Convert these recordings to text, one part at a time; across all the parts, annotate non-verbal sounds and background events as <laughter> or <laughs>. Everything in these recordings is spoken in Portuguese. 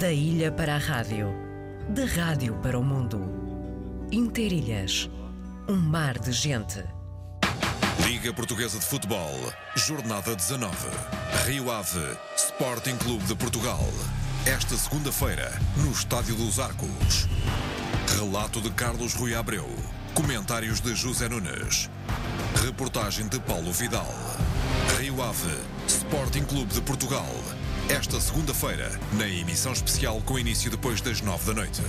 Da ilha para a rádio, da rádio para o mundo. Interilhas, um mar de gente. Liga Portuguesa de Futebol, Jornada 19. Rio Ave, Sporting Clube de Portugal. Esta segunda-feira, no Estádio dos Arcos. Relato de Carlos Rui Abreu. Comentários de José Nunes. Reportagem de Paulo Vidal. Rio Ave, Sporting Clube de Portugal. Esta segunda-feira, na emissão especial com início depois das nove da noite.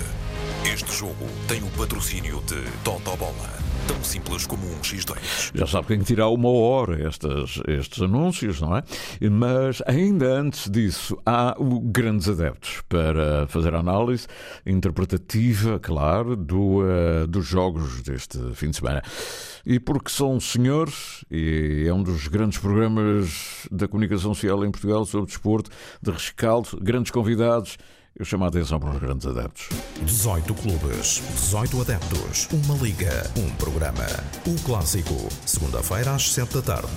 Este jogo tem o patrocínio de Toto Bola. Tão simples como um X2. Já sabe quem tirar uma hora estas, estes anúncios, não é? Mas ainda antes disso, há grandes adeptos para fazer a análise interpretativa, claro, do, uh, dos jogos deste fim de semana. E porque são senhores, e é um dos grandes programas da comunicação social em Portugal sobre desporto, de rescaldo, grandes convidados. Eu chamo a atenção para os grandes adeptos. 18 clubes, 18 adeptos, uma liga, um programa. O clássico, segunda-feira às 7 da tarde.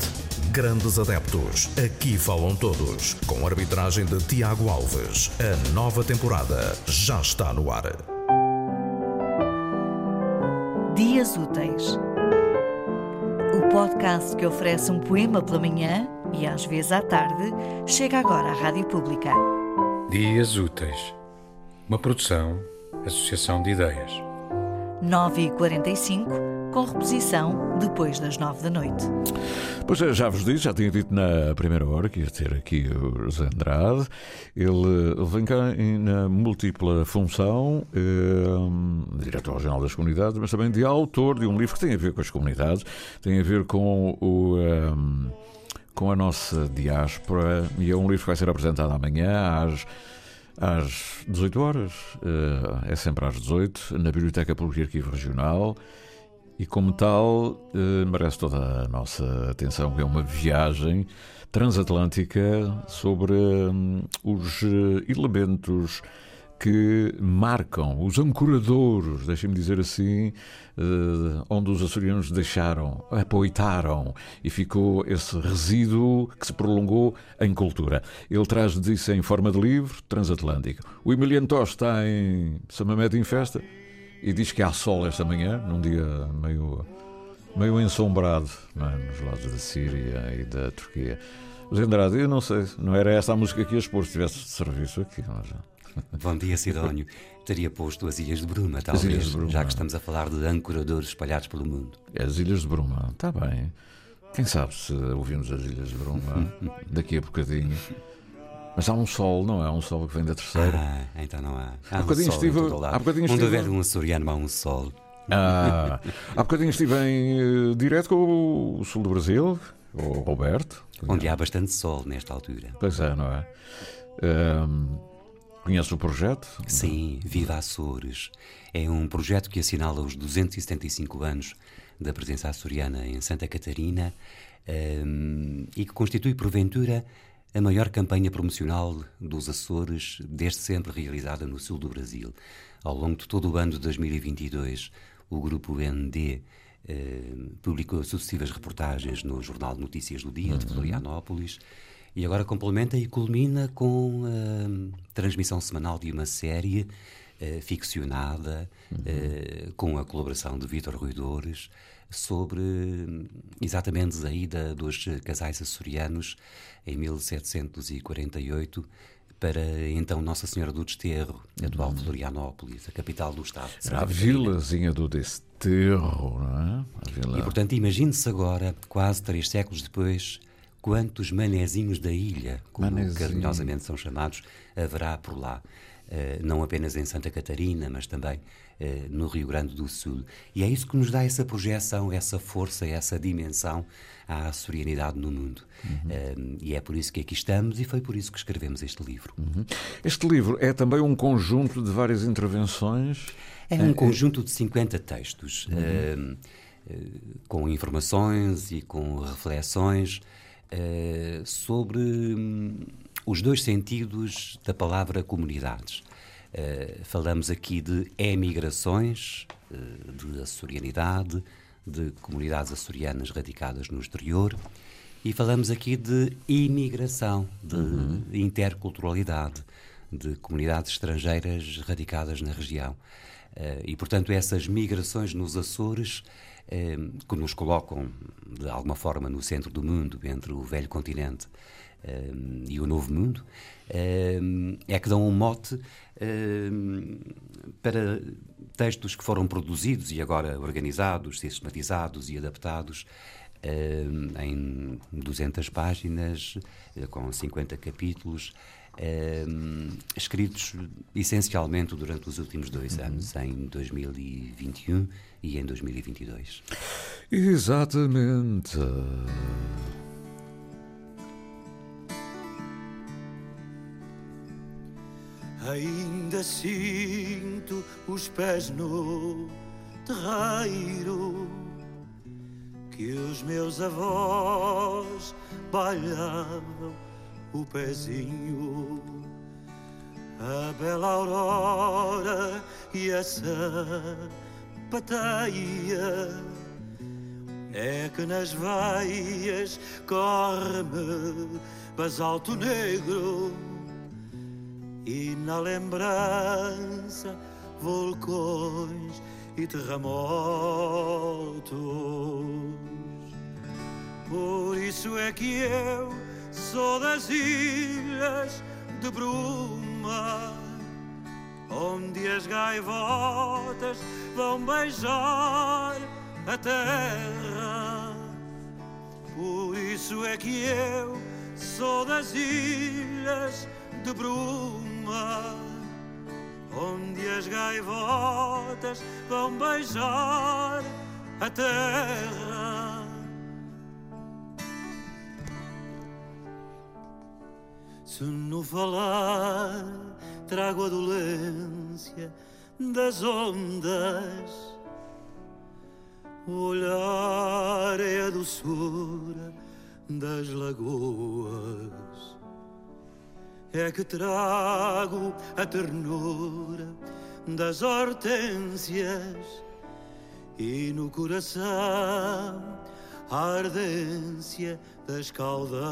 Grandes adeptos, aqui falam todos. Com arbitragem de Tiago Alves. A nova temporada já está no ar. Dias Úteis. O podcast que oferece um poema pela manhã e às vezes à tarde chega agora à Rádio Pública. Dias Úteis. Uma produção, associação de ideias. 9h45, com reposição depois das 9 da noite. Pois é, já vos disse, já tinha dito na primeira hora que ia ter aqui o José Andrade. Ele, vem cá em, na múltipla função, eh, diretor-geral das comunidades, mas também de autor de um livro que tem a ver com as comunidades, tem a ver com o. Eh, com a nossa diáspora e é um livro que vai ser apresentado amanhã às, às 18 horas, eh, é sempre às 18, na Biblioteca Pública e Arquivo Regional e como tal eh, merece toda a nossa atenção, que é uma viagem transatlântica sobre hum, os eh, elementos que marcam, os ancoradores, deixem-me dizer assim, uh, onde os açorianos deixaram, apoitaram e ficou esse resíduo que se prolongou em cultura. Ele traz disso em forma de livro transatlântico. O Emiliano Tosh está em Samamete em festa e diz que há sol esta manhã, num dia meio, meio ensombrado é? nos lados da Síria e da Turquia. José Andrade, eu não sei, não era esta a música que ias pôr se tivesse serviço aqui, mas... Bom dia, Sidónio. <laughs> Teria posto as Ilhas de Bruma, talvez, de Bruma. já que estamos a falar de ancoradores espalhados pelo mundo. As Ilhas de Bruma, está bem. Quem sabe se ouvimos as Ilhas de Bruma <laughs> daqui a bocadinho. Mas há um sol, não é? Há um sol que vem da terceira. Ah, então não há. Há Há um bocadinho sol estive- há bocadinho Onde estive- houver um açoriano, há um sol. Ah, há bocadinho estive em eh, direto com o sul do Brasil, o Roberto. Onde há bastante sol nesta altura. Pois é, não é? Ahm, conhece o projeto? Sim, Viva Açores. É um projeto que assinala os 275 anos da presença açoriana em Santa Catarina hum, e que constitui, porventura, a maior campanha promocional dos Açores desde sempre realizada no sul do Brasil. Ao longo de todo o ano de 2022, o grupo ND eh, publicou sucessivas reportagens no Jornal de Notícias do Dia de Florianópolis e agora complementa e culmina com a transmissão semanal de uma série eh, ficcionada eh, com a colaboração de Vítor Ruidores sobre hum, exatamente a ida dos casais açorianos em 1748 para então Nossa Senhora do Desterro, atual Florianópolis, a capital do estado. Era a vilazinha do Desterro, não é? E portanto, imagine-se agora, quase três séculos depois, quantos manezinhos da ilha, como Manezinho. carinhosamente são chamados, haverá por lá. Eh, não apenas em Santa Catarina, mas também eh, no Rio Grande do Sul. E é isso que nos dá essa projeção, essa força, essa dimensão à açorianidade no mundo. Eh, e é por isso que aqui estamos e foi por isso que escrevemos este livro. Este livro é também um conjunto de várias intervenções. É um conjunto de 50 textos, Uhum. com informações e com reflexões eh, sobre hum, os dois sentidos da palavra comunidades. Eh, falamos aqui de emigrações, eh, de açorianidade, de comunidades açorianas radicadas no exterior, e falamos aqui de imigração, de interculturalidade, de comunidades estrangeiras radicadas na região. E, portanto, essas migrações nos Açores que nos colocam, de alguma forma, no centro do mundo, entre o velho continente e o novo mundo, é que dão um mote para textos que foram produzidos e agora organizados, sistematizados e adaptados em 200 páginas, eh, com 50 capítulos, escritos essencialmente durante os últimos dois uhum. anos, em 2021 e em 2022. Exatamente. Ainda sinto os pés no terreiro que os meus avós balhavam o pezinho. A bela aurora e essa pateia é que nas veias corre-me basalto negro e na lembrança vulcões e terremotos. Por isso é que eu sou das ilhas de bruma, onde as gaivotas vão beijar a terra. Por isso é que eu sou das ilhas de bruma, onde as gaivotas vão beijar a terra. Se no falar trago a dolência das ondas, o olhar é a doçura das lagoas. É que trago a ternura das hortênsias e no coração a ardência das caldeiras.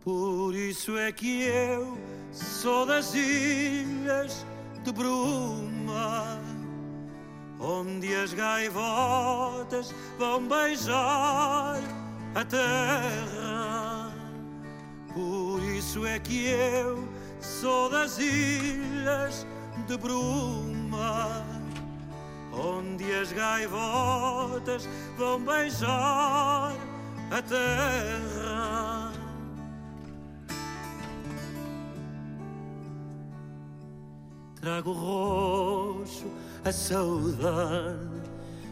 Por isso é que eu sou das ilhas de bruma, onde as gaivotas vão beijar a terra. Por isso é que eu sou das ilhas de bruma, onde as gaivotas vão beijar a terra. Trago roxo a saudade,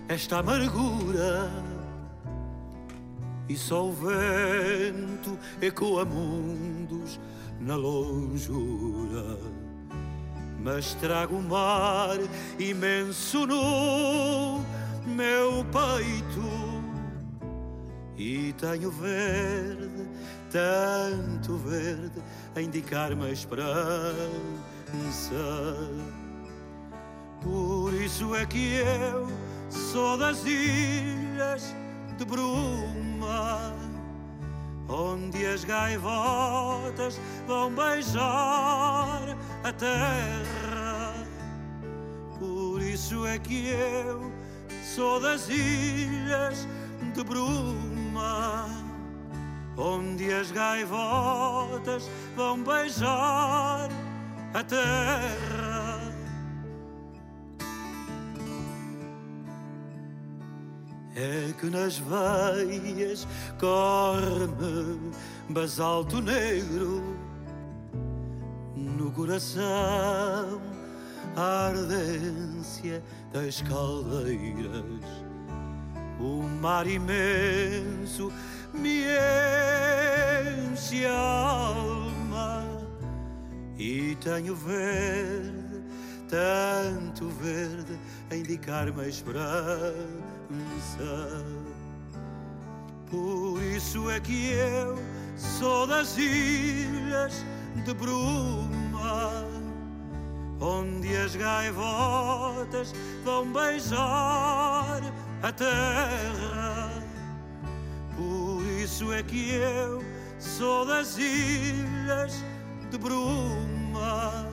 esta amargura e só o vento ecoa mundos na longura. Mas trago o mar imenso no meu peito e tenho verde, tanto verde, a indicar-me a esperança. Por isso é que eu sou das ilhas de bruma, onde as gaivotas vão beijar a terra. Por isso é que eu sou das ilhas de bruma, onde as gaivotas vão beijar a terra. É que nas veias corre-me basalto negro, no coração a ardência das caldeiras. O mar imenso me enche a alma e tenho verde, tanto verde, a indicar-me a esperança por isso é que eu sou das ilhas de bruma, onde as gaivotas vão beijar a terra. Por isso é que eu sou das ilhas de bruma,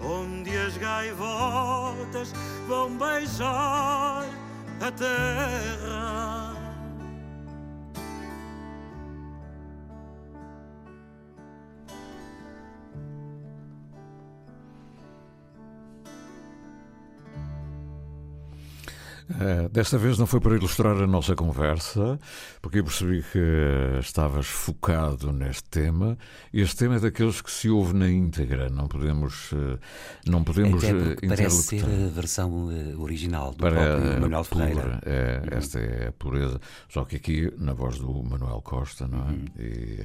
onde as gaivotas vão beijar eta era Uh, desta vez não foi para ilustrar a nossa conversa, porque eu percebi que estavas focado neste tema. Este tema é daqueles que se ouve na íntegra, não podemos, uh, não podemos Até parece ser a versão original do para, próprio Manuel Ferreira. É, uhum. Esta é a pureza. Só que aqui, na voz do Manuel Costa, não é? Uhum. E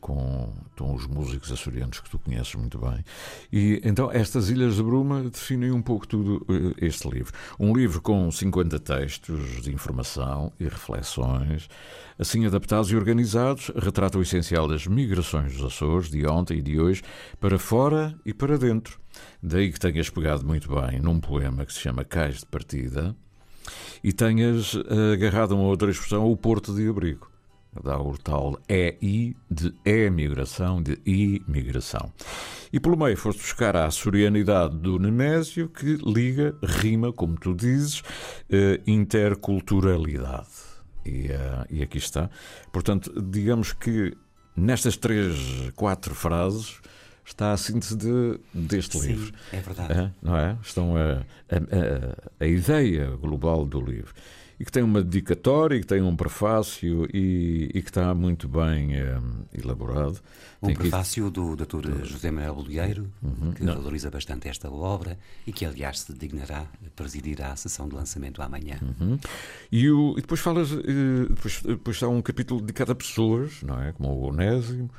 com, com os músicos açorianos que tu conheces muito bem. E então, estas Ilhas de Bruma definem um pouco tudo este livro. Um livro com 50 textos de informação e reflexões, assim adaptados e organizados, retrata o essencial das migrações dos Açores de ontem e de hoje para fora e para dentro. Daí que tenhas pegado muito bem num poema que se chama Cais de Partida e tenhas agarrado a uma outra expressão, o Porto de Abrigo dá o tal EI de emigração, de imigração. E pelo meio foste buscar a açorianidade do Nemésio, que liga, rima, como tu dizes, uh, interculturalidade. E, uh, e aqui está. Portanto, digamos que nestas três, quatro frases está a síntese de, deste Sim, livro. É verdade. não é? Estão a, a, a, a ideia global do livro e que tem uma dedicatória, e que tem um prefácio e, e que está muito bem eh, elaborado. Um tem prefácio que... do Dr. José Manuel Bolieiro, uhum. que Não. valoriza bastante esta obra e que, aliás, se dignará presidirá a sessão de lançamento amanhã. Uhum. E, o, e, depois falas, eh, depois, depois há um capítulo dedicado a pessoas, não é? Como o Onésimo.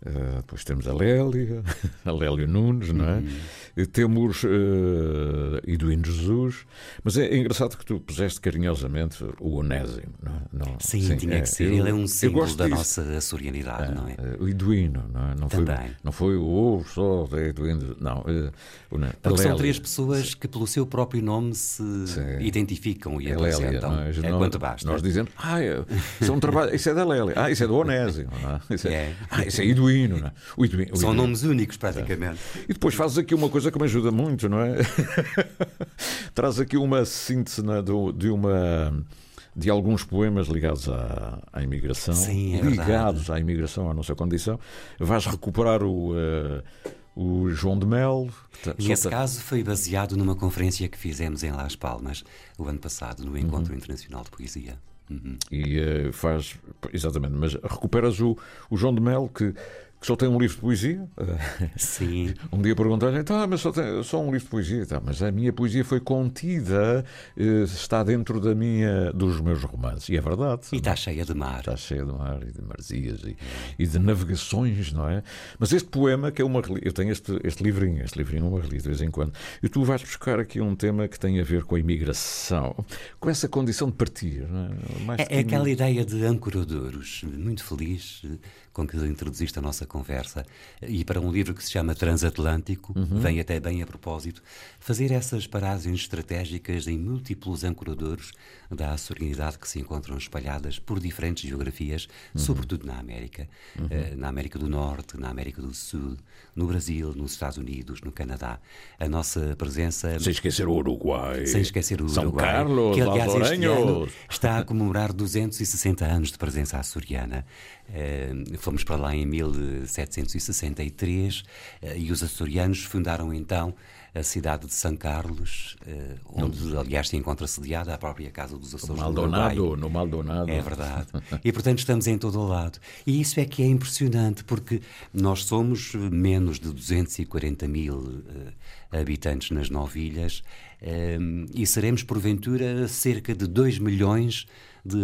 Uh, depois temos a Lélia, <laughs> a Lélia Nunes, não é? Uhum. Temos uh, Eduino Jesus, mas é, é, engraçado que tu puseste carinhosamente o Onésimo, não é? Não, sim, sim, tinha é, que ser. Eu, Ele é um símbolo da disso. nossa açorianidade, não é? Eh, o Eduino, não é? Não Também. Foi, não foi o ovo só da Eduino, não. Uh, Porque são três pessoas que, pelo seu próprio nome, se sim. identificam e a apresentam. Lélia, é, quanto basta. Nós dizemos, ah, isso é um trabalho, isso é da Lélia, ah, isso é do Onésimo, <laughs> é? Isso é, ah, isso é Eduino. Iduíno, não é? O Iduíno, o São nomes únicos, praticamente. É. E depois fazes aqui uma coisa que me ajuda muito, não é? <laughs> Traz aqui uma síntese é? de uma de alguns poemas ligados à, à imigração, Sim, é ligados verdade. à imigração, à nossa condição. Vais recuperar o, uh, o João de Mel. Nesse tá... caso, foi baseado numa conferência que fizemos em Las Palmas o ano passado, no Encontro uhum. Internacional de Poesia. Uhum. E uh, faz, exatamente, mas recuperas o, o João de Mel que que só tem um livro de poesia. <laughs> <laughs> Sim. Um dia perguntei-lhe, tá, mas só tem só um livro de poesia. Tá, mas a minha poesia foi contida, eh, está dentro da minha, dos meus romances. E é verdade. E está cheia de mar. Está cheia de mar e de marzias e, e de navegações, não é? Mas este poema, que é uma eu tenho este, este livrinho, este livrinho é uma relíquia de vez em quando, e tu vais buscar aqui um tema que tem a ver com a imigração, com essa condição de partir. É? é, é aquela ideia de ancoradores, muito feliz com que introduziste a nossa conversa, e para um livro que se chama Transatlântico, uhum. vem até bem a propósito, fazer essas paragens estratégicas em múltiplos ancoradores da açorianidade que se encontram espalhadas por diferentes geografias, uhum. sobretudo na América, uhum. uh, na América do Norte, na América do Sul, no Brasil, nos Estados Unidos, no Canadá. A nossa presença. Sem esquecer o Uruguai. Sem esquecer o São Uruguai. Carlos, que, aliás, este ano está a comemorar 260 anos de presença açoriana. Uh, fomos para lá em 1763 uh, eh, e os açorianos fundaram então a cidade de São Carlos, uh, onde, aliás, se encontra sediada a própria Casa dos Açores. No Maldonado, no Maldonado. É verdade. E, portanto, estamos em todo o lado. E isso é que é impressionante, porque nós somos menos de 240 mil uh, habitantes nas nove ilhas uh, e seremos, porventura, cerca de 2 milhões de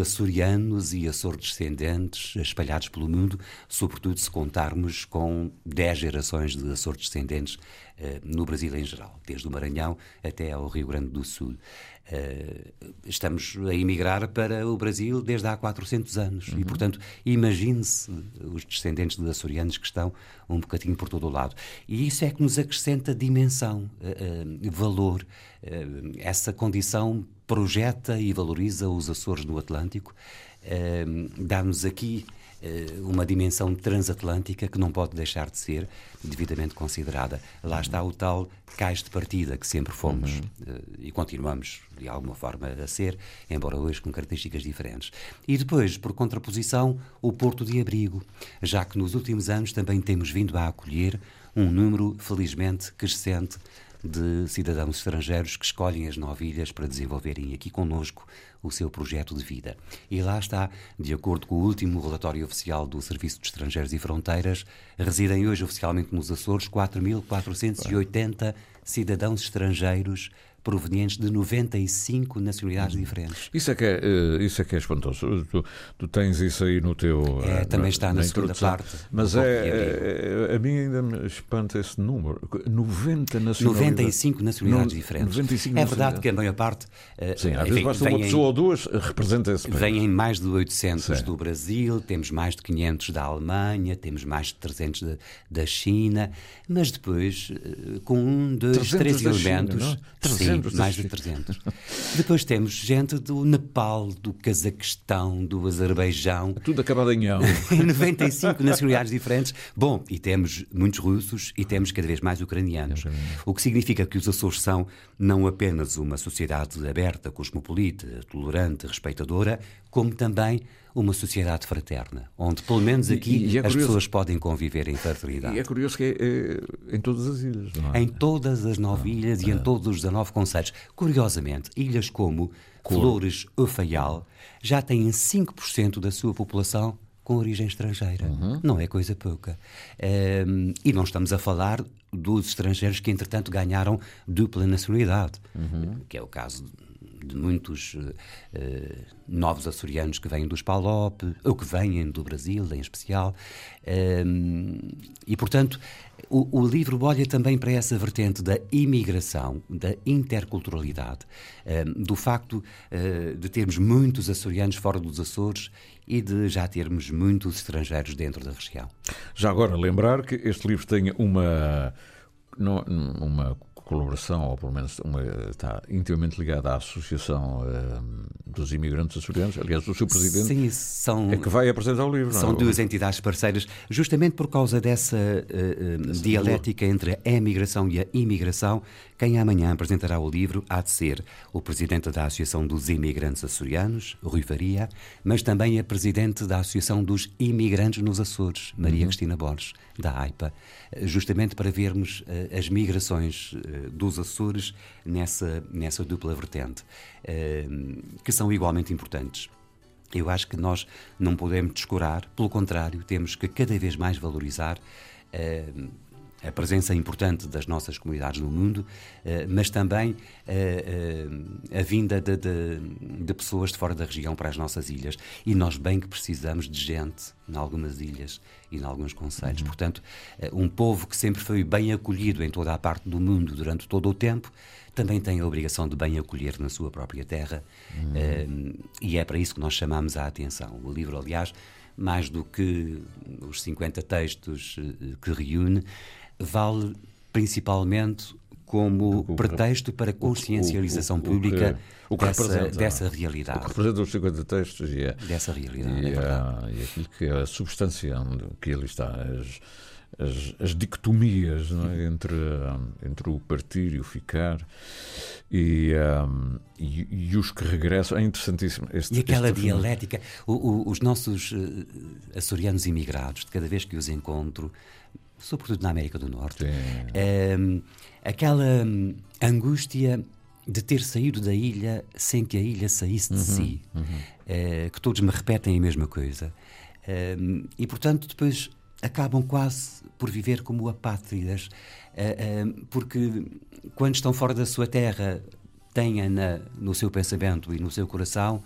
açorianos e açor-descendentes espalhados pelo mundo, sobretudo se contarmos com 10 gerações de açor-descendentes eh, no Brasil em geral, desde o Maranhão até ao Rio Grande do Sul. Eh, estamos a emigrar para o Brasil desde há 400 anos uhum. e, portanto, imagine-se os descendentes de açorianos que estão um bocadinho por todo o lado. E isso é que nos acrescenta dimensão, eh, valor. Essa condição projeta e valoriza os Açores no Atlântico, dá-nos aqui uma dimensão transatlântica que não pode deixar de ser devidamente considerada. Lá está o tal cais de partida que sempre fomos uhum. e continuamos de alguma forma a ser, embora hoje com características diferentes. E depois, por contraposição, o porto de abrigo, já que nos últimos anos também temos vindo a acolher um número felizmente crescente de cidadãos estrangeiros que escolhem as novilhas para desenvolverem aqui conosco o seu projeto de vida. E lá está, de acordo com o último relatório oficial do Serviço de Estrangeiros e Fronteiras, residem hoje oficialmente nos Açores 4.480 cidadãos estrangeiros provenientes de 95 nacionalidades diferentes. Isso é que é, eh, isso é, que é espantoso. Tu, tu tens isso aí no teu. É, também na, está na, na segunda parte. Mas é, é, a mim ainda me espanta esse número. 90 nacionalidades. 95 nacionalidades no, diferentes. 95 é verdade que a maior parte. Eh, Sim, às enfim, vezes basta uma pessoa em, ou duas representa esse país. Vêm mais de 800 Sim. do Brasil, temos mais de 500 da Alemanha, temos mais de 300 de, da China, mas depois, eh, com um, dois, três elementos. China, 300 mais de 300. Depois temos gente do Nepal, do Cazaquistão, do Azerbaijão. Tudo acabado em ão. <laughs> 95 nacionalidades diferentes. Bom, e temos muitos russos e temos cada vez mais ucranianos. O que significa que os Açores são não apenas uma sociedade aberta, cosmopolita, tolerante, respeitadora, como também uma sociedade fraterna, onde pelo menos aqui e, e é as pessoas podem conviver em fraternidade. E é curioso que é, é em todas as ilhas, não é? Em todas as nove ah, ilhas e em todos os 19 conselhos. Curiosamente, ilhas como Cor. Flores ou Faial já têm 5% da sua população com origem estrangeira. Uhum. Não é coisa pouca. Um, e não estamos a falar dos estrangeiros que, entretanto, ganharam dupla nacionalidade, uhum. que é o caso de muitos uh, novos açorianos que vêm dos PALOP, ou que vêm do Brasil, em especial. Um, e, portanto, o, o, livro olha também para essa vertente da imigração, da interculturalidade, um, do facto uh, de termos muitos açorianos fora dos Açores e de já termos muitos estrangeiros dentro da região. Já agora, lembrar que este livro tem uma, uma colaboração, ou pelo menos uma, está intimamente ligada à Associação uh, dos Imigrantes Açorianos. Aliás, o seu presidente Sim, são, é que vai apresentar o livro. São é? duas entidades parceiras, justamente por causa dessa uh, uh, dialética entre a emigração e a imigração. Quem amanhã apresentará o livro há de ser o presidente da Associação dos Imigrantes Açorianos, Rui Faria, mas também a presidente da Associação dos Imigrantes nos Açores, Maria uhum. Cristina Borges, da AIPA, justamente para vermos as migrações dos Açores nessa, nessa dupla vertente, eh, que são igualmente importantes. Eu acho que nós não podemos descurar, pelo contrário, temos que cada vez mais valorizar eh, a presença importante das nossas comunidades no mundo, eh, mas também a vinda de, de, de, pessoas de fora da região para as nossas ilhas. E nós bem que precisamos de gente em algumas ilhas e em alguns conselhos. Uhum. Portanto, eh, um povo que sempre foi bem acolhido em toda a parte do mundo durante todo o tempo, também tem a obrigação de bem acolher na sua própria terra. Uhum. Um, e é para isso que nós chamamos a atenção. O livro, aliás, mais do que os 50 textos eh, que reúne, vale principalmente como o, pretexto para consciencialização o, o, pública que, dessa, dessa, realidade. O que representa os 50 textos e, a, dessa realidade, e, é a, e aquilo que é a substância que ali está, as, as, as dicotomias é? entre, entre o partir e o ficar e, um, e, e, os que regressam. É interessantíssimo. Este, e aquela dialética, o, o, os nossos uh, açorianos imigrados, de cada vez que os encontro, sobretudo na América do Norte, um, aquela hum, angústia de ter saído da ilha sem que a ilha saísse de uhum, si, uhum. Uh, que todos me repetem a mesma coisa. Uh, e, portanto, depois acabam quase por viver como apátridas, uh, porque quando estão fora da sua terra, têm-a no seu pensamento e no seu coração,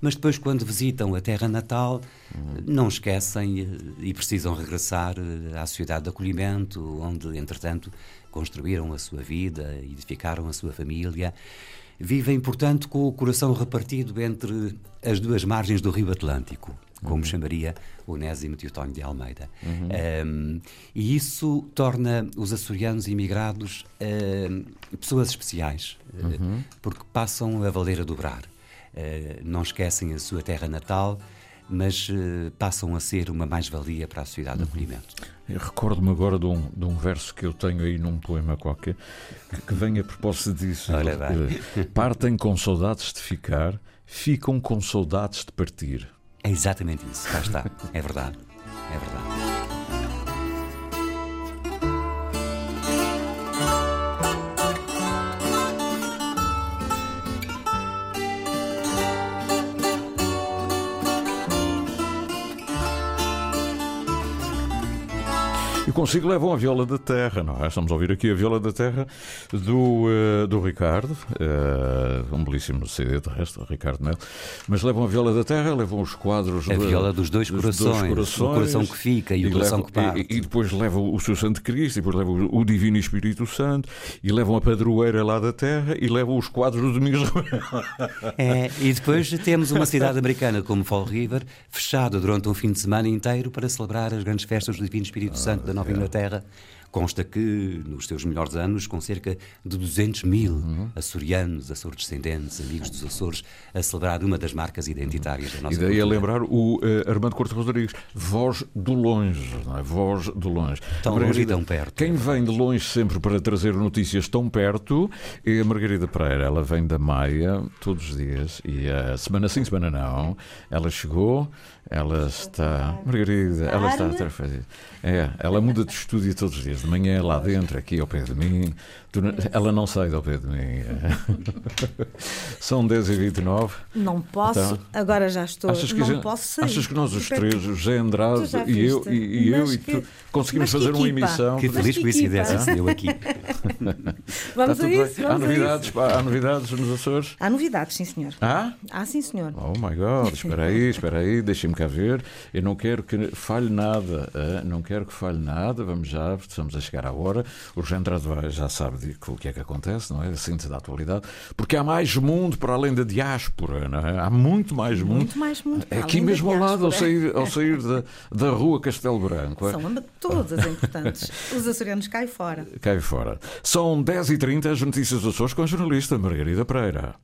mas depois, quando visitam a terra natal, uhum. não esquecem e precisam regressar à sociedade de acolhimento, onde, entretanto, construíram a sua vida, edificaram a sua família. Vivem, portanto, com o coração repartido entre as duas margens do Rio Atlântico, como uhum. chamaria Onésimo Teotónio de Almeida. Uhum. Um, e isso torna os açorianos imigrados pessoas especiais, uhum. uh, porque passam a valer a dobrar. Uh, não esquecem a sua terra natal, mas uh, passam a ser uma mais-valia para a sociedade de uhum. acolhimento. Recordo-me agora de um, de um, verso que eu tenho aí num poema qualquer, que, vem a propósito disso. Olha. Partem com saudades de ficar, ficam com saudades de partir. É exatamente isso, cá está. É verdade. É verdade. Consigo levam a viola da terra, não é? Estamos a ouvir aqui a viola da terra do, uh, do Ricardo, uh, um belíssimo CD de resto, Ricardo Mel. Mas levam a viola da terra, levam os quadros. A viola dos dois, dos corações, dois corações, o coração que fica e, e o coração levam, que parte. E, e, depois levam o seu Santo Cristo, e depois levam o Divino Espírito Santo, e levam a padroeira lá da terra, e levam os quadros do Domingos <laughs> é, E depois temos uma cidade americana como Fall River, fechada durante um fim de semana inteiro para celebrar as grandes festas do Divino Espírito Santo da Nova Nova Inglaterra, consta que, nos seus melhores anos, com cerca de 200 mil uhum. açorianos, açores descendentes, amigos dos Açores, a celebrar uma das marcas identitárias da nossa E daí cultura. a lembrar o uh, Armando Cortes Rodrigues, voz do longe, não é? Voz do longe. Tão Margarida, longe e tão perto. Quem vem de longe sempre para trazer notícias tão perto é a Margarida Pereira. Ela vem da Maia todos os dias e a semana sim, semana não. Ela chegou ela está. Margarida, ela está a fazer. É, ela muda de estúdio todos os dias. De manhã lá dentro, aqui ao pé de mim. Ela não sai do pé de mim. <laughs> São 10h29. Não posso, então, agora já estou. Achas que, não já, posso sair. Achas que nós os três, o José Andrade e eu, e, e eu e tu, conseguimos fazer uma emissão? Que feliz coincidência deu aqui. <laughs> vamos a isso. Vamos há, novidades, isso. há novidades nos Açores? Há novidades, sim, senhor. Há? Há, sim, senhor. Oh, my God. Espera aí, <laughs> espera aí. Deixem-me cá ver. Eu não quero que falhe nada. Não quero que falhe nada. Vamos já, estamos a chegar à hora. O Andrade já sabe o que é que acontece, não é? A síntese da atualidade. Porque há mais mundo para além da diáspora, não é? Há muito mais mundo. Muito mais mundo. É aqui mesmo ao lado, ao sair, ao sair da, da rua Castelo Branco. É? São todas importantes. Os açorianos caem fora. Caem fora. São 10h30, as notícias dos Açores com a jornalista Margarida Pereira.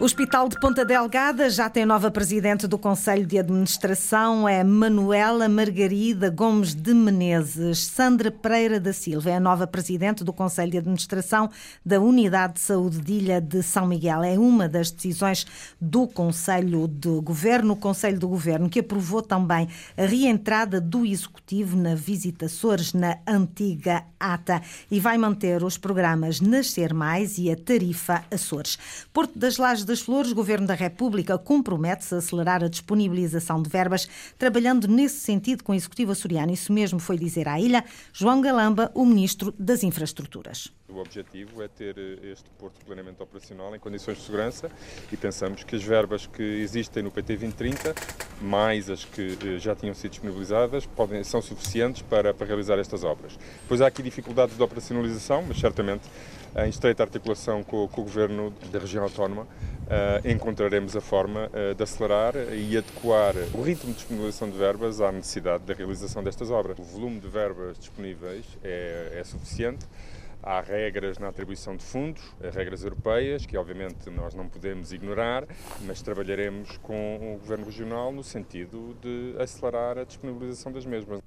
O Hospital de Ponta Delgada já tem nova presidente do Conselho de Administração, é Manuela Margarida Gomes de Menezes. Sandra Pereira da Silva é a nova presidente do Conselho de Administração da Unidade de Saúde de Ilha de São Miguel. É uma das decisões do Conselho de Governo, o Conselho do Governo, que aprovou também a reentrada do Executivo na Visita Açores, na antiga ATA, e vai manter os programas Nascer Mais e a Tarifa Açores. Porto das Lajes das Flores, o Governo da República compromete-se a acelerar a disponibilização de verbas, trabalhando nesse sentido com o Executivo açoriano. Isso mesmo foi dizer à ilha João Galamba, o Ministro das Infraestruturas. O objetivo é ter este porto plenamente operacional em condições de segurança e pensamos que as verbas que existem no PT 2030, mais as que eh, já tinham sido disponibilizadas, podem, são suficientes para, para realizar estas obras. Pois há aqui dificuldades de operacionalização, mas certamente em estreita articulação com, com o Governo da região autónoma, uh, encontraremos a forma uh, de acelerar e adequar o ritmo de disponibilização de verbas à necessidade da realização destas obras. O volume de verbas disponíveis é, é suficiente. Há regras na atribuição de fundos, regras europeias, que obviamente nós não podemos ignorar, mas trabalharemos com o Governo Regional no sentido de acelerar a disponibilização das mesmas.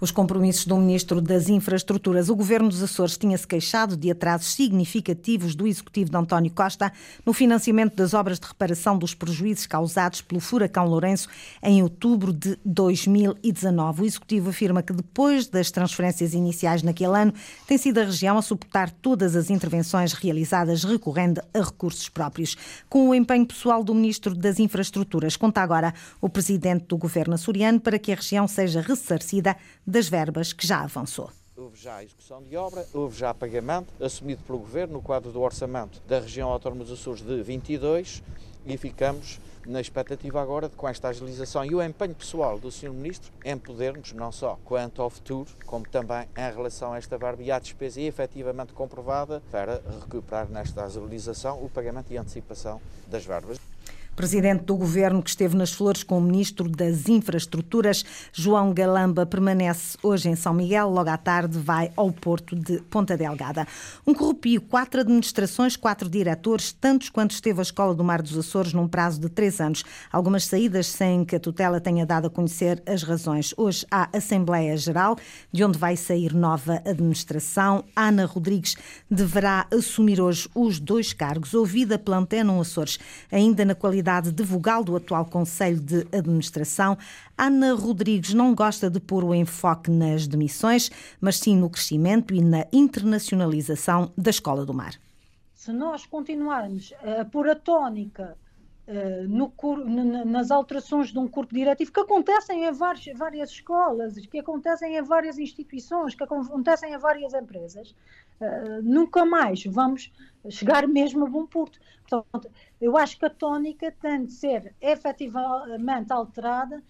Os compromissos do Ministro das Infraestruturas. O Governo dos Açores tinha-se queixado de atrasos significativos do Executivo de António Costa no financiamento das obras de reparação dos prejuízos causados pelo furacão Lourenço em outubro de 2019. O Executivo afirma que depois das transferências iniciais naquele ano, tem sido a região a suportar todas as intervenções realizadas recorrendo a recursos próprios. Com o empenho pessoal do Ministro das Infraestruturas, conta agora o Presidente do Governo açoriano para que a região seja ressarcida das verbas que já avançou. Houve já execução de obra, houve já pagamento assumido pelo Governo no quadro do orçamento da região autónoma dos Açores de 22 e ficamos na expectativa agora de com esta agilização e o empenho pessoal do Sr. Ministro em podermos, não só quanto ao futuro, como também em relação a esta verba e à despesa efetivamente comprovada para recuperar nesta agilização o pagamento e antecipação das verbas. Presidente do governo que esteve nas flores com o ministro das Infraestruturas, João Galamba, permanece hoje em São Miguel. Logo à tarde vai ao Porto de Ponta Delgada. Um corrupio, quatro administrações, quatro diretores, tantos quanto esteve a Escola do Mar dos Açores num prazo de três anos. Algumas saídas sem que a tutela tenha dado a conhecer as razões. Hoje há Assembleia Geral, de onde vai sair nova administração. Ana Rodrigues deverá assumir hoje os dois cargos, ouvida pela Antena Açores, ainda na qualidade qualidade de vogal do atual Conselho de Administração, Ana Rodrigues não gosta de pôr o enfoque nas demissões, mas sim no crescimento e na internacionalização da Escola do Mar. Se nós continuarmos a pôr a tónica Uh, no, nas alterações de um corpo diretivo que acontecem em várias, várias escolas, que acontecem em várias instituições, que acontecem em várias empresas, uh, nunca mais vamos chegar mesmo a bom porto. Portanto, eu acho que a tónica tem de ser efetivamente alterada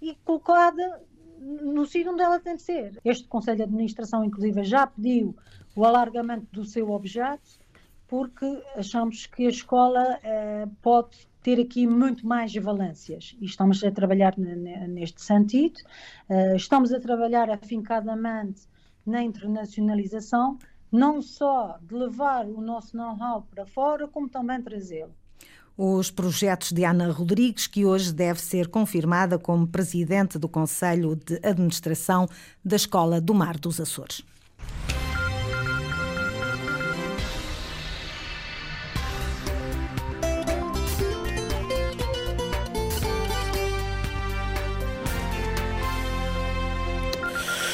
e colocada no sítio onde ela tem de ser. Este Conselho de Administração, inclusive, já pediu o alargamento do seu objeto, porque achamos que a escola eh, pode ter aqui muito mais valências e estamos a trabalhar neste sentido. Uh, estamos a trabalhar afincadamente na internacionalização, não só de levar o nosso know-how para fora, como também trazê-lo. Os projetos de Ana Rodrigues, que hoje deve ser confirmada como presidente do Conselho de Administração da Escola do Mar dos Açores.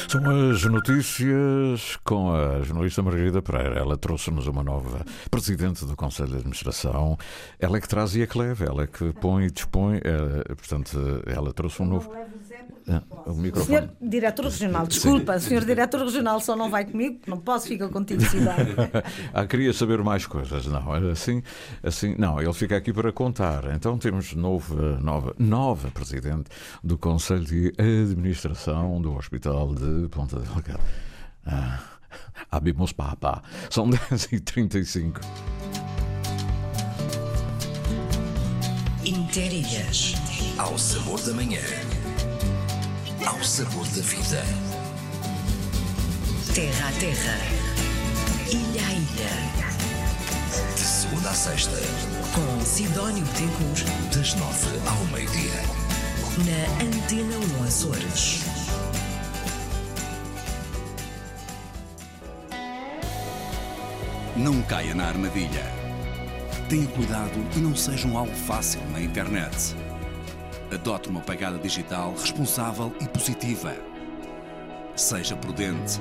São as notícias com a jornalista Margarida Pereira. Ela trouxe-nos uma nova presidente do Conselho de Administração. Ela é que traz e é que leva, ela é que põe e dispõe. É, portanto, ela trouxe um novo. Ah, o microfone. Senhor Diretor Regional, desculpa, Sim. Senhor Diretor Regional só não vai comigo, não posso, ficar contigo, cidade. <laughs> ah, queria saber mais coisas, não, era assim, assim, não, ele fica aqui para contar. Então temos novo, nova, nova Presidente do Conselho de Administração do Hospital de Ponta Delgada. Ah, abimos papá. São <laughs> 10h35. Interilhas, ao sabor da manhã ao sabor da vida. Terra a terra, ilha a ilha. De segunda a sexta, com Sidónio Betancourt, das nove ao meio-dia. Na Antena 1 Açores. Não caia na armadilha. Tenha cuidado e não seja um algo fácil na internet. Adote uma pegada digital responsável e positiva. Seja prudente.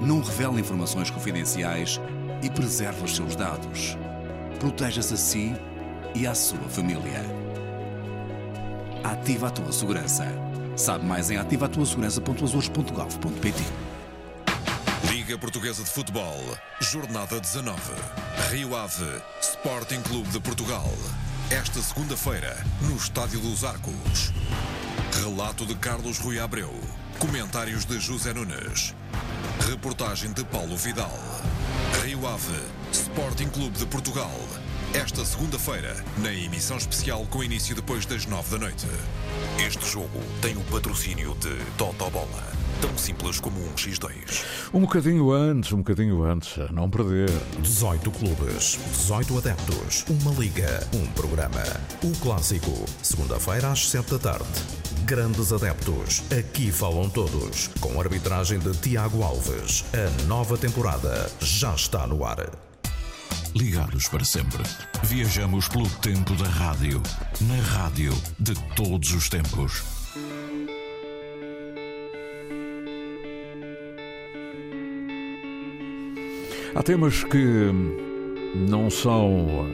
Não revele informações confidenciais e preserve os seus dados. Proteja-se a si e à sua família. Ativa a tua segurança. Sabe mais em ativatuasegurança.azores.gov.pt Liga Portuguesa de Futebol, Jornada 19. Rio Ave, Sporting Clube de Portugal esta segunda-feira, no Estádio dos Arcos. Relato de Carlos Rui Abreu. Comentários de José Nunes. Reportagem de Paulo Vidal. Rio Ave, Sporting Clube de Portugal. Esta segunda-feira, na emissão especial com início depois das nove da noite. Este jogo tem o patrocínio de Totobola tão simples como um X2. Um bocadinho antes, um bocadinho antes, a não perder. 18 clubes, 18 adeptos, uma liga, um programa. O clássico, segunda-feira às 7 da tarde. Grandes adeptos, aqui falam todos, com arbitragem de Tiago Alves. A nova temporada já está no ar. Ligados para sempre. Viajamos pelo tempo da rádio. Na rádio de todos os tempos. Há temas que não são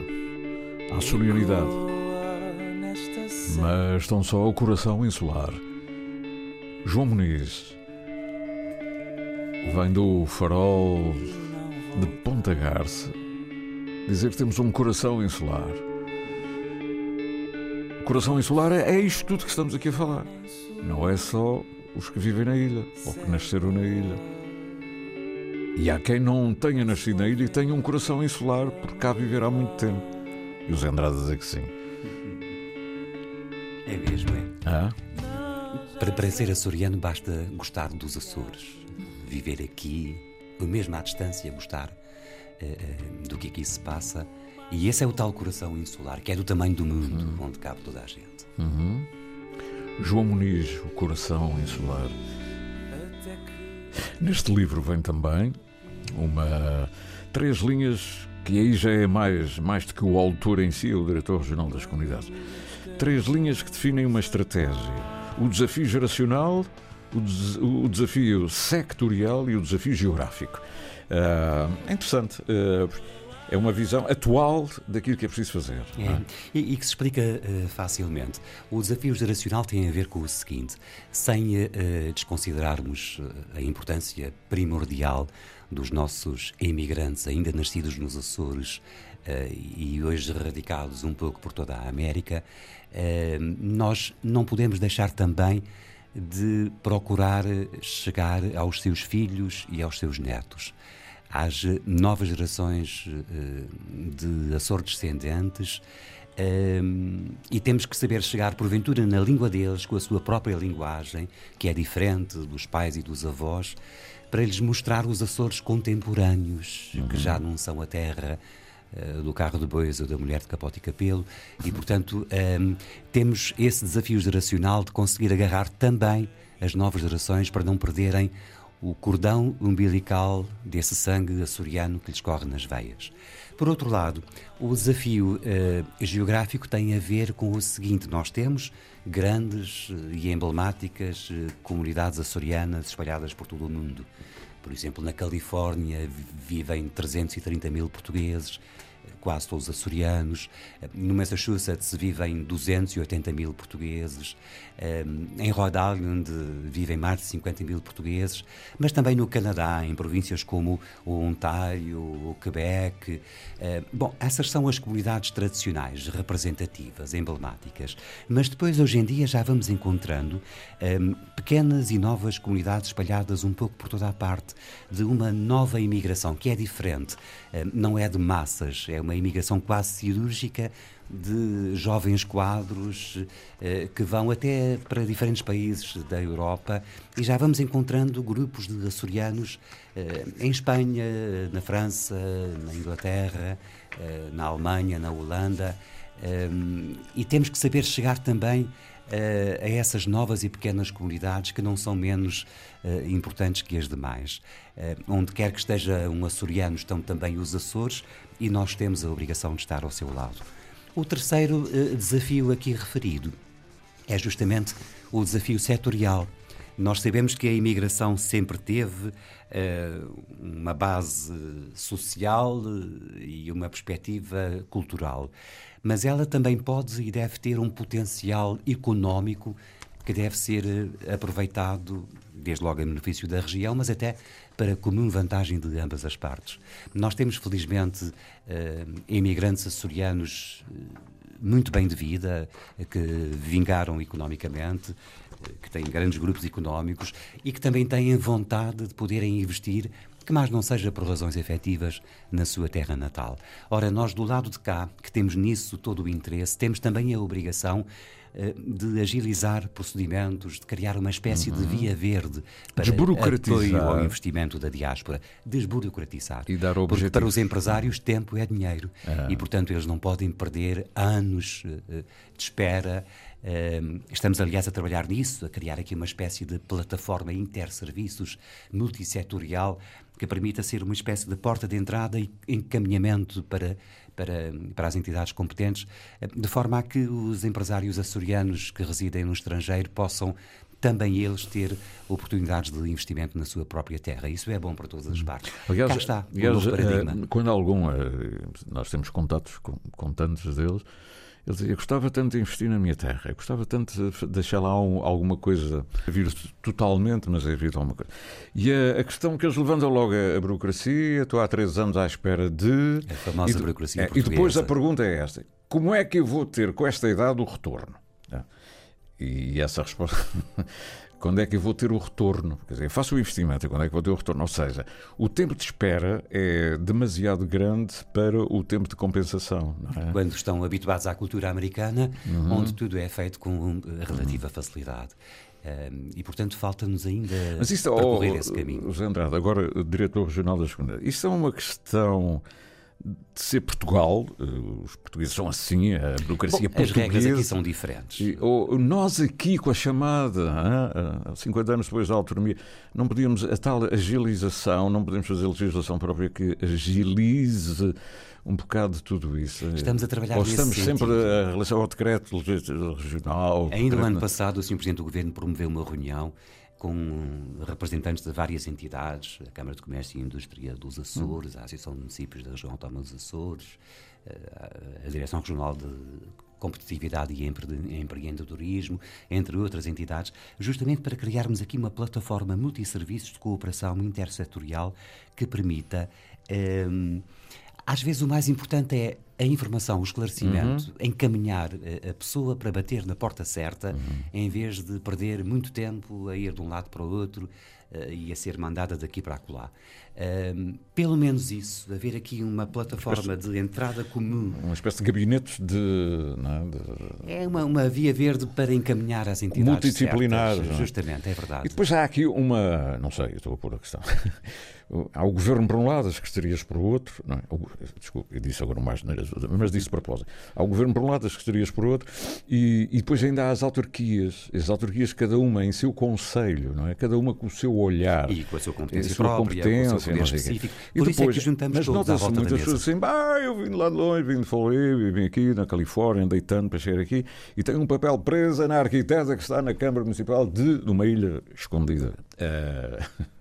a solidariedade, mas estão só ao coração insular. João Muniz vem do farol de Ponta Garça dizer que temos um coração insular. O coração insular é, é isto tudo que estamos aqui a falar. Não é só os que vivem na ilha ou que nasceram na ilha e há quem não tenha nascido na ilha e tenha um coração insular por cá viver há muito tempo. E os Andrade dizer que sim. É mesmo, é. Ah? Para, para ser açoriano basta gostar dos Açores, viver aqui, ou mesmo à distância, gostar uh, uh, do que aqui se passa. E esse é o tal coração insular, que é do tamanho do mundo, uhum. onde cabe toda a gente. Uhum. João Muniz, o coração insular. Neste livro vem também uma três linhas que aí já é mais, mais do que o autor em si, o diretor regional das comunidades. Três linhas que definem uma estratégia o desafio geracional, o, des o desafio sectorial e o desafio geográfico. Uh, é interessante. Uh, é uma visão atual daquilo que é preciso fazer. É, é? E, e, que se explica uh, facilmente. O desafio geracional tem a ver com o seguinte: sem uh, desconsiderarmos a importância primordial dos nossos imigrantes ainda nascidos nos Açores uh, e hoje radicados um pouco por toda a América, nós não podemos deixar também de procurar chegar aos seus filhos e aos seus netos, às novas gerações eh, de Açores descendentes. e temos que saber chegar, porventura, na língua deles, com a sua própria linguagem, que é diferente dos pais e dos avós, para lhes mostrar os Açores contemporâneos, uhum. que já não são a terra eh, do carro de bois ou da mulher de capote e capelo, e portanto um, ehm, temos esse desafio geracional de conseguir agarrar também as novas gerações para não perderem o cordão umbilical desse sangue açoriano que lhes corre nas veias. Por outro lado, o desafio uh, geográfico tem a ver com o seguinte: nós temos grandes e emblemáticas uh, comunidades açorianas espalhadas por todo o mundo. Por exemplo, na Califórnia vivem 330 mil portugueses, quase todos açorianos. No Massachusetts vivem 280 mil portugueses. Em Rhode Island vivem mais de 50 mil portugueses. Mas também no Canadá, em províncias como o Ontário, o Quebec. Bom, essas são as comunidades tradicionais, representativas, emblemáticas. Mas depois, hoje em dia, já vamos encontrando pequenas e novas comunidades espalhadas um pouco por toda a parte, de uma nova imigração que é diferente. Não é de massas, é uma imigração quase cirúrgica de jovens quadros eh, que vão até para diferentes países da Europa e já vamos encontrando grupos de açorianos eh, em Espanha, na França, na Inglaterra, eh, na Alemanha, na Holanda. Eh, e temos que saber chegar também eh, a essas novas e pequenas comunidades que não são menos uh, importantes que as demais. Onde quer que esteja um açoriano, estão também os Açores e nós temos a obrigação de estar ao seu lado. O terceiro uh, desafio aqui referido é justamente o desafio setorial. Nós sabemos que a imigração sempre teve uh, uma base social e uma perspectiva cultural, mas ela também pode e deve ter um potencial económico que deve ser aproveitado, desde logo em benefício da região, mas até para comum vantagem de ambas as partes. Nós temos, felizmente, uh, imigrantes açorianos uh, muito bem de vida, que vingaram economicamente, que têm grandes grupos económicos e que também têm vontade de poderem investir que mais não seja por razões efetivas na sua terra natal. Ora, nós do lado de cá, que temos nisso todo o interesse, temos também a obrigação eh, de agilizar procedimentos, de criar uma espécie uhum. de via verde para apoio ao investimento da diáspora, desburocratizar. E dar Porque para os empresários tempo é dinheiro uhum. e, portanto, eles não podem perder anos eh, de espera. Eh, estamos, aliás, a trabalhar nisso, a criar aqui uma espécie de plataforma interserviços multissetorial que permita ser uma espécie de porta de entrada e encaminhamento para para, para as entidades competentes, eh, de forma a que os empresários açorianos que residem no estrangeiro possam também eles ter oportunidades de investimento na sua própria terra. Isso é bom para todas as partes. Aliás, Cá está aliás, o paradigma. Eh, quando algum, eh, nós temos contatos com, com tantos deles, ele dizia: gostava tanto de investir na minha terra, eu gostava tanto de deixar lá um, alguma coisa, vir totalmente, mas é vir alguma coisa. E a, a, questão que eles levantam logo é a burocracia. Estou há três anos à espera de. A famosa e, burocracia. É, e depois a pergunta é esta: como é que eu vou ter com esta idade o retorno? É. E essa resposta quando é que eu vou ter o retorno? Quer dizer, faço o investimento e quando é que vou ter o retorno? Ou seja, o tempo de espera é demasiado grande para o tempo de compensação. É? Quando estão habituados à cultura americana, uhum. onde tudo é feito com relativa uhum. facilidade. Um, e, portanto, falta-nos ainda Mas isto, percorrer oh, esse caminho. José Andrade, agora diretor regional da segunda. Isto é uma questão de ser Portugal, eh, os portugueses são assim, a burocracia Bom, portuguesa. As regras aqui são diferentes. E, ou, nós aqui, com a chamada, ah, 50 anos depois da autonomia, não podíamos, a tal agilização, não podemos fazer legislação própria que agilize um bocado de tudo isso. Estamos a trabalhar Ou estamos sentido. sempre a relação ao decreto regional. Ainda no ano passado, o Sr. Presidente do Governo promoveu uma reunião com representantes de várias entidades, a Câmara de Comércio e Indústria dos Açores, a Associação de Municípios da Região Autónoma dos Açores, eh, a Direção Regional de Competitividade e Empreendedorismo, entre outras entidades, justamente para criarmos aqui uma plataforma multisserviços de cooperação intersetorial que permita. Um, eh, às vezes o mais importante é a informação, o esclarecimento, uhum. encaminhar a, a, pessoa para bater na porta certa, uhum. em vez de perder muito tempo a ir de um lado para o outro uh, e a ser mandada daqui para acolá. Uh, pelo menos isso, haver aqui uma plataforma espécie, de entrada comum. Uma espécie de gabinetes de. É, de... é uma, uma, via verde para encaminhar as entidades. Multidisciplinares. Certas, é? justamente, é verdade. E depois há aqui uma. Não sei, estou a pôr a questão. <laughs> há o governo por um lado, as secretarias por outro. Não é? Desculpa, eu disse agora mais, mas disse de propósito. Há o governo por um lado, as secretarias por outro, e, e depois ainda há as autarquias. As autarquias, cada uma em seu conselho, não é? Cada uma com o seu olhar. E com a sua competência, a sua própria, competência poder específico. E Por depois, isso é que juntamos mas nota-se muitas pessoas assim, ah, eu vim de lá de longe, vim de Florida, vim aqui na Califórnia, andei tanto para chegar aqui, e tenho um papel preso na arquiteta que está na Câmara Municipal de, de uma ilha escondida. Uh... <laughs>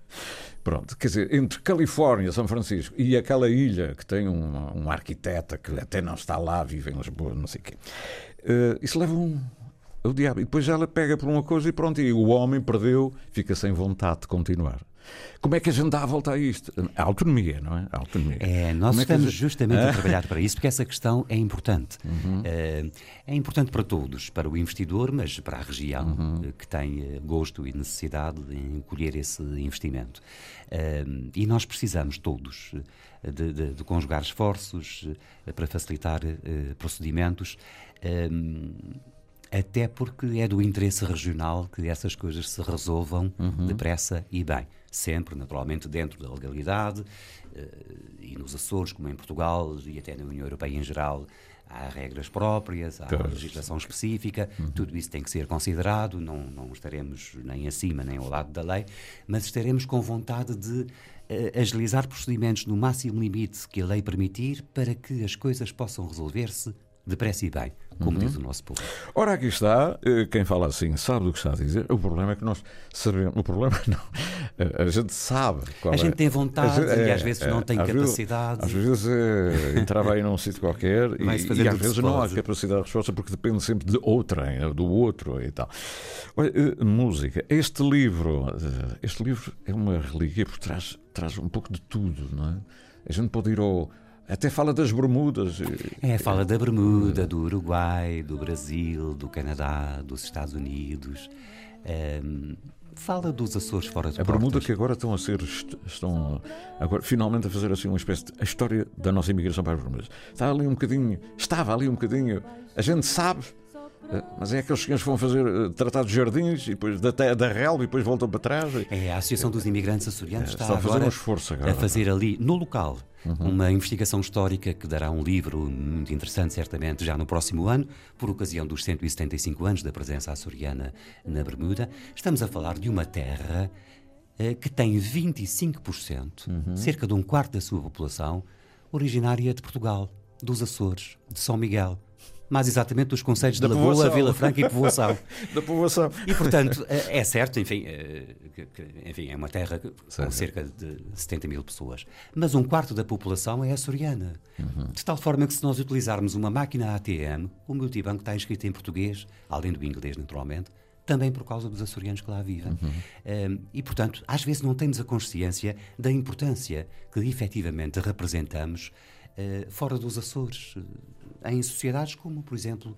Pronto, quer dizer, entre Califórnia, São Francisco e aquela ilha que tem um, um arquiteta que até não está lá, vive em Lisboa, não sei o quê, uh, isso leva um, o diabo. E depois ela pega por uma coisa e pronto, e o homem perdeu, fica sem vontade de continuar. Como é que a gente dá a volta a isto? A autonomia, não é? A autonomia. É, nós é estamos gente... justamente a trabalhar para isso, porque essa questão é importante. Uhum. É, é importante para todos, para o investidor, mas para a região, uhum. Eh, que tem eh, gosto e necessidade em colher esse investimento. e nós precisamos todos de, de, de conjugar esforços para facilitar procedimentos até porque é do interesse regional que essas coisas se resolvam uhum. depressa e bem. Sempre, naturalmente, dentro da legalidade, uh, e nos Açores, como em Portugal, e até na União Europeia em geral, há regras próprias, há claro. legislação específica, uhum. tudo isso tem que ser considerado, não, não estaremos nem acima nem ao lado da lei, mas estaremos com vontade de uh, agilizar procedimentos no máximo limite que a lei permitir para que as coisas possam resolver-se depressa e bem, como uhum. diz o nosso povo. Ora, aqui está, eh, quem fala assim sabe do que está a dizer. O problema é que nós sabemos. O problema <laughs> não. A gente sabe. a é. gente tem vontade é, e às vezes é, não tem às capacidade. Às vezes é, entrava aí num sítio qualquer e, e, às vezes não há capacidade de resposta porque depende sempre de outrem, do outro e tal. Olha, eh, música. Este livro, eh, este livro é uma relíquia porque traz, traz um pouco de tudo, não é? A gente pode ir ao até fala das Bermudas. É, fala da Bermuda, do Uruguai, do Brasil, do Canadá, dos Estados Unidos. Um, fala dos Açores fora de A Bermuda que agora estão a ser estão agora finalmente a fazer assim uma espécie de a história da nossa imigração para as Bermudas. Está ali um bocadinho, estava ali um bocadinho. A gente sabe mas é aqueles senhores que vão fazer uh, tratados de jardins e depois da, da relva e depois voltam para trás. É, a Associação dos Imigrantes Açorianos é, está, está a fazer um esforço agora. a fazer ali, no local, uhum. uma investigação histórica que dará um livro muito interessante, certamente, já no próximo ano, por ocasião dos 175 anos da presença açoriana na Bermuda. Estamos a falar de uma terra uh, que tem 25%, uhum. cerca de um quarto da sua população, originária de Portugal, dos Açores, de São Miguel mais exatamente dos conselhos da de Lagoa, Vila Franca e Povoação. <laughs> da Povoação. E, portanto, é, é certo, enfim, é, enfim, é uma terra com cerca de 70 mil pessoas. Mas um quarto da população é açoriana. Uhum. De tal forma que, se nós utilizarmos uma máquina ATM, o multibanco está escrito em português, além do inglês, naturalmente, também por causa dos açorianos que lá vivem. Uhum. Um, e, portanto, às vezes não temos a consciência da importância que efetivamente representamos uh, fora dos Açores, uh, em sociedades como, por exemplo,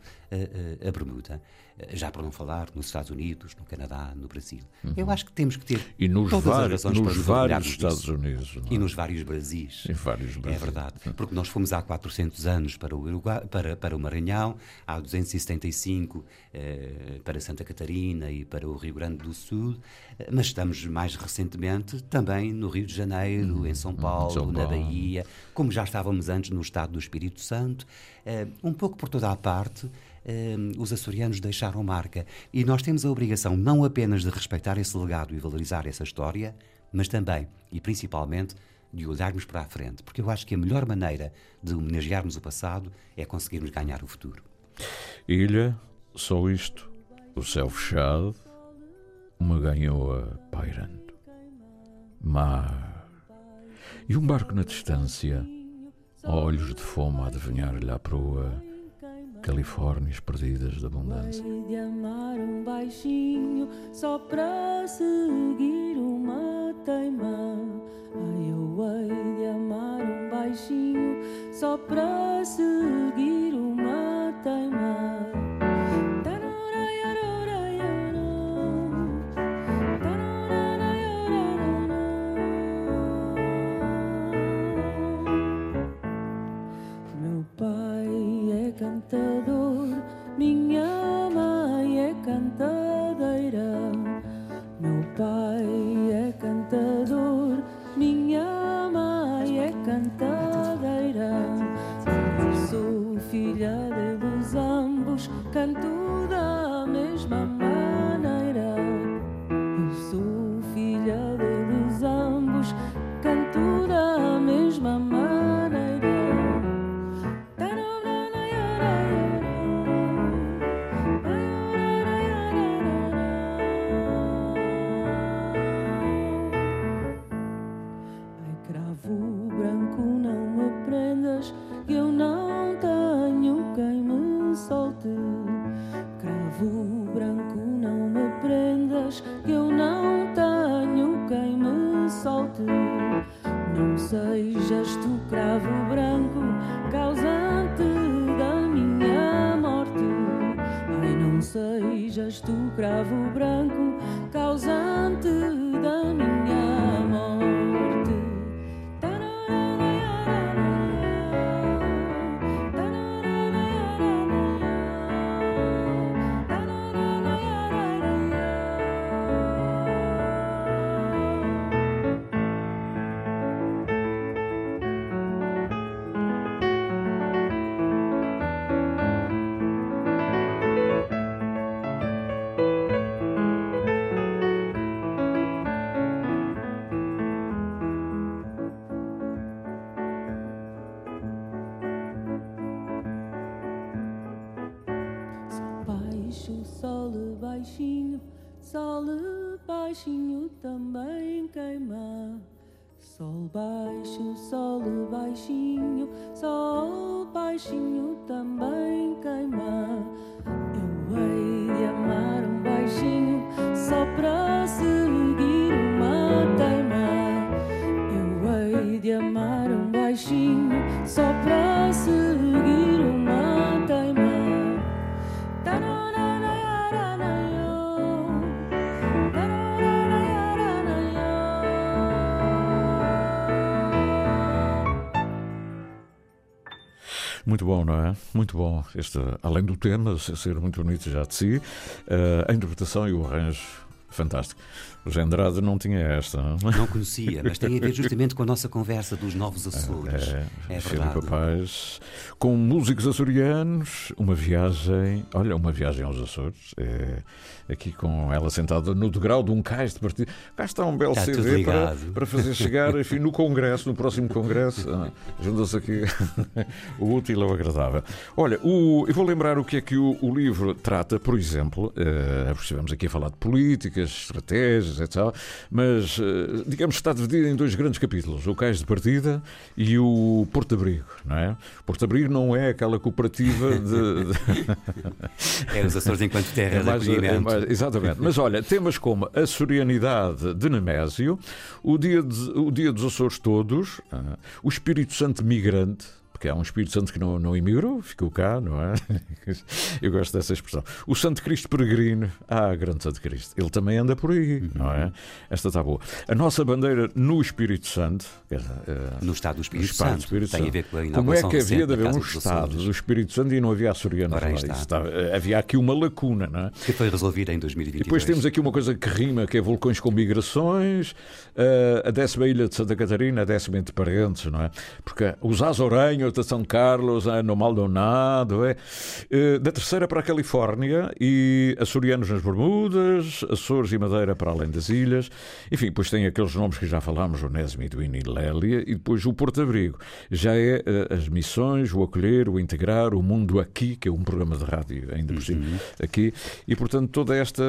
a Bermuda. Já para não falar nos Estados Unidos, no Canadá, no Brasil. Uhum. Eu acho que temos que ter e nos todas vários, as razões nos para vários Estados. Unidos. É? E nos vários Brasis. Em vários É Brasil. verdade. Porque nós fomos há 400 anos para o, Uruguai, para, para o Maranhão, há 275 eh, para Santa Catarina e para o Rio Grande do Sul, eh, mas estamos mais recentemente também no Rio de Janeiro, em São Paulo, São na Paulo. Bahia, como já estávamos antes no estado do Espírito Santo, eh, um pouco por toda a parte. Eh, os açorianos deixaram marca. E nós temos a obrigação não apenas de respeitar esse legado e valorizar essa história, mas também e principalmente de olharmos para a frente, porque eu acho que a melhor maneira de homenagearmos o passado é conseguirmos ganhar o futuro. Ilha, só isto, o céu fechado, uma ganhoa pairando, mar. E um barco na distância, olhos de fome a adivinhar-lhe à proa, Califórnias perdidas de abundância. de amar um baixinho só para seguir uma teima. Ai, eu hei de amar um baixinho só para seguir uma teima. Canto não tenho quem me solte. Não sejas tu, cravo branco, causante da minha morte. Ai, não sejas tu, cravo branco, causante Sol baixo, sol baixinho, sol baixinho também queima. Eu hei de amar um baixinho só para Muito bom, não é? Muito bom. Este, além do tema ser muito bonito já de si, eh, a interpretação e o arranjo, fantástico. O Andrade não tinha esta. Não, Não conhecia, mas tem a ver justamente com a nossa conversa dos Novos Açores. É, É Filipe verdade. Paz, com músicos açorianos, uma viagem, olha, uma viagem aos Açores, é, aqui com ela sentada no degrau de um cais de partido. Cá está um belo Está CD para, para fazer chegar, enfim, no Congresso, no próximo Congresso, ah, junta-se aqui <laughs> o útil ao agradável. Olha, o- eu vou lembrar o que é que o, o livro trata, por exemplo, eh, estivemos aqui a falar de estratégias, etc. Mas, eh, digamos que está dividido em dois grandes capítulos: o Cais de Partida e o Porto de Abrigo, não é? Porto de Abrigo não é aquela cooperativa de. de- <laughs> É os Açores enquanto terra É de mais- é acolhimento. mais- exatamente. Mas olha, temas como a sorianidade de Nemésio, o dia, de- o dia dos Açores todos, ah, o Espírito Santo migrante, porque há um Espírito Santo que não, não emigrou, ficou cá, não é? <laughs> Eu gosto dessa expressão. O Santo Cristo Peregrino, ah, grande Santo Cristo, ele também anda por aí, uhum. não é? Esta está boa. A nossa bandeira no Espírito Santo, dizer, no Estado do Espírito, Santo, do Espírito Santo, tem a ver com a Como é que havia de haver um Estado do Espírito Santo e não havia açorianos lá? Está, havia aqui uma lacuna, não é? Que foi resolvida em 2022. E depois temos aqui uma coisa que rima, que é vulcões com migrações, uh, a décima ilha de Santa Catarina, a décima entre parentes, não é? Porque os Azorenhos de São Carlos, é, no Maldonado, é? Da terceira para a Califórnia e açorianos nas Bermudas, Açores e Madeira para além das ilhas. Enfim, depois tem aqueles nomes que já falámos, Onésimo, Edwin e Lélia, e depois o Porto Abrigo. Já é as missões, o acolher, o integrar, o mundo aqui, que é um programa de rádio ainda por cima, uhum. aqui, e portanto toda esta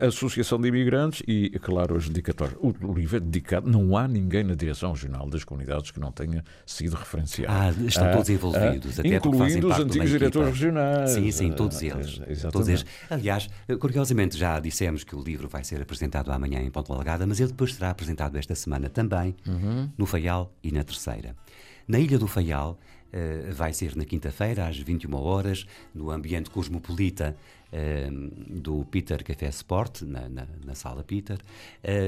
associação de imigrantes e, claro, as dedicatórias. O livro é dedicado, não há ninguém na direção regional das comunidades que não tenha sido referenciado. Ah, estão ah, todos envolvidos, ah, até incluindo os antigos diretores regionais. Sim, sim, todos eles. Ah, todos eles. Aliás, curiosamente já dissemos que o livro vai ser apresentado amanhã em Ponte Alagada, mas ele depois será apresentado esta semana também uhum. no Faial e na Terceira. Na Ilha do Faial, Uh, vai ser na quinta-feira, às 21 horas, no ambiente cosmopolita do Peter Café Sport, na, na, na sala Peter,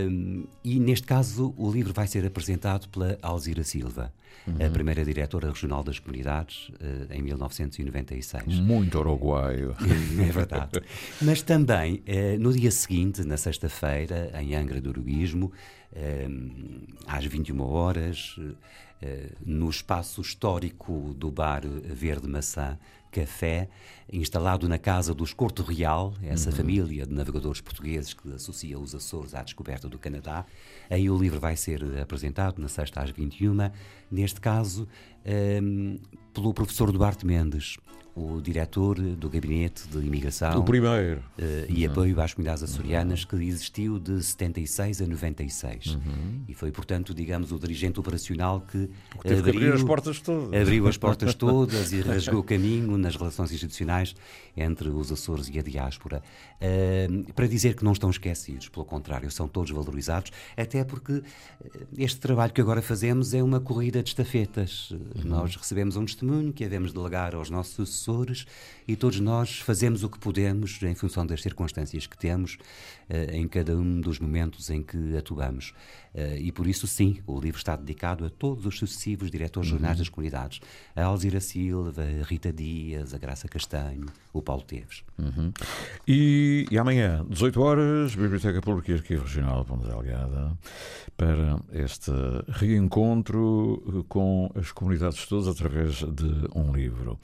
um, e neste caso o livro vai ser apresentado pela Alzira Silva, uhum. a primeira diretora regional das comunidades, uh, em 1996. Muito uruguaio. <laughs> é verdade. Mas também, uh, no dia seguinte, na sexta-feira, em Angra do Uruguismo, um, às 21 horas, uh, no espaço histórico do bar Verde Maçã, café instalado na casa dos Corto Real, essa uhum. família de navegadores portugueses que associa os Açores à descoberta do Canadá. Aí o livro vai ser apresentado na sexta às 21, neste caso um, pelo professor Duarte Mendes, o diretor do Gabinete de Imigração o primeiro. Uh, e uhum. apoio às comunidades açorianas, que existiu de 76 a 96. Uhum. E foi, portanto, digamos, o dirigente operacional que abriu, as portas todas. abriu as portas <laughs> todas e rasgou caminho nas relações institucionais entre os Açores e a diáspora. Uh, para dizer que não estão esquecidos, pelo contrário, são todos valorizados, até porque eh, este trabalho que agora fazemos é uma corrida de estafetas. Uhum. Nós recebemos um testemunho que devemos delegar aos nossos sucessores e todos nós fazemos o que podemos em função das circunstâncias que temos uh, em cada um dos momentos em que atuamos. Uh, e por isso, sim, o livro está dedicado a todos os sucessivos diretores uhum. jornais das comunidades: a Alzira Silva, a Rita Dias, a Graça Castanho, o Paulo Teves. Uhum. E, e, amanhã, 18 horas, Biblioteca Pública e Arquivo Regional Ponte Delgada, para este reencontro com as comunidades todas através de um livro.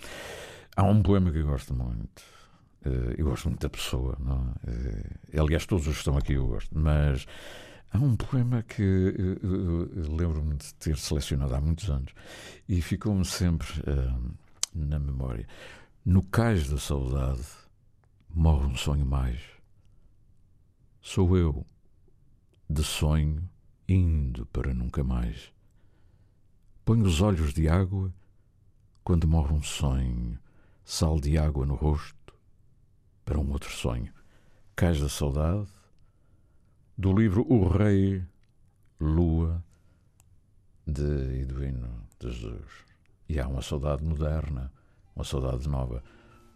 Há um poema que eu gosto muito. Eh, eu gosto muito da pessoa, não é? Eh, aliás, todos os que estão aqui eu gosto, mas há um poema que lembro-me de ter selecionado há muitos anos e ficou-me sempre na memória. No cais da saudade morre um sonho mais. Sou eu, de sonho, indo para nunca mais. Ponho os olhos de água quando morre um sonho sal de água no rosto, para um outro sonho. Cais da Saudade, do livro O Rei, Lua, de Eduino de Jesus. E há uma saudade moderna, uma saudade nova.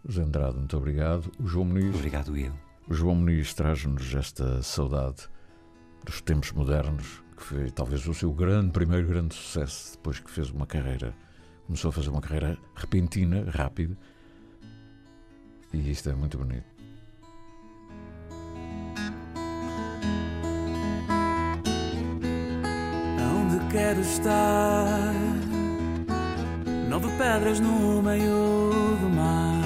José Andrade, muito obrigado. O João Muniz. Obrigado, eu. O João Muniz traz-nos esta saudade dos tempos modernos, que foi talvez o seu grande, primeiro grande sucesso, depois que fez uma carreira, começou a fazer uma carreira repentina, rápida, e isto é muito bonito. Onde quero estar? Nove pedras no meio do mar.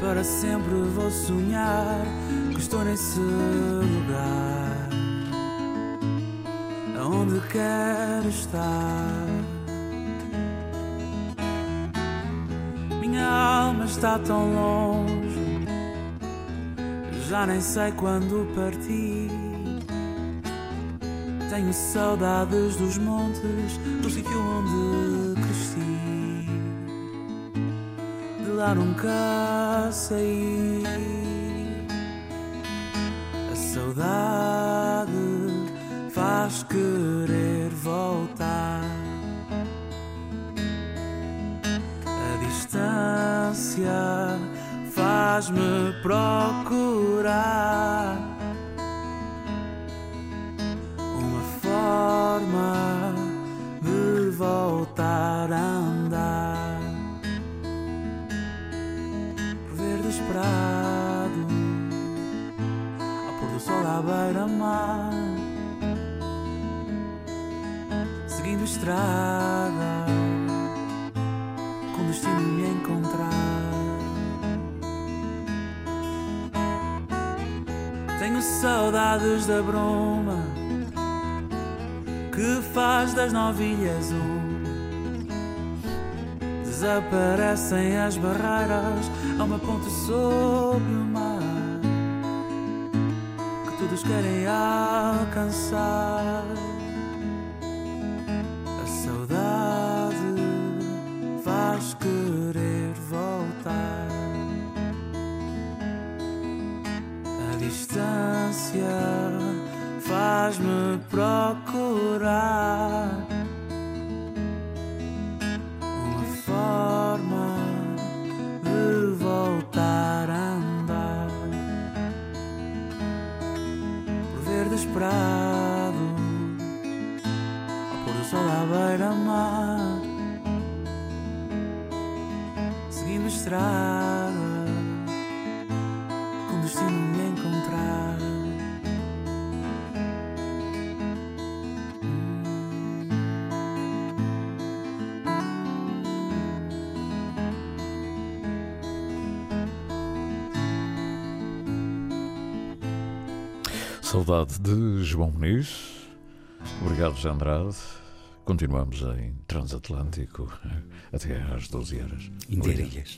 Para sempre vou sonhar que estou nesse lugar. Onde quero estar? Minha alma está tão longe, já nem sei quando partir. Tenho saudades dos montes, do sítio onde cresci. De lá nunca saí. A saudade faz querer voltar faz-me procurar uma forma de voltar a andar por verde esperado ao pôr do sol à beira-mar seguindo estrada com destino me encontrar Tenho saudades da bruma que faz das novilhas um. Desaparecem as barreiras a uma ponte sob o mar que todos querem alcançar. A saudade faz querer faz-me procurar uma forma de voltar a andar. Por verde esperado ao pôr do sol à beira-mar. Seguindo estrada Saudade de João Muniz. Obrigado, José Andrade. Continuamos em Transatlântico <laughs> até às 12 horas. Interilhas.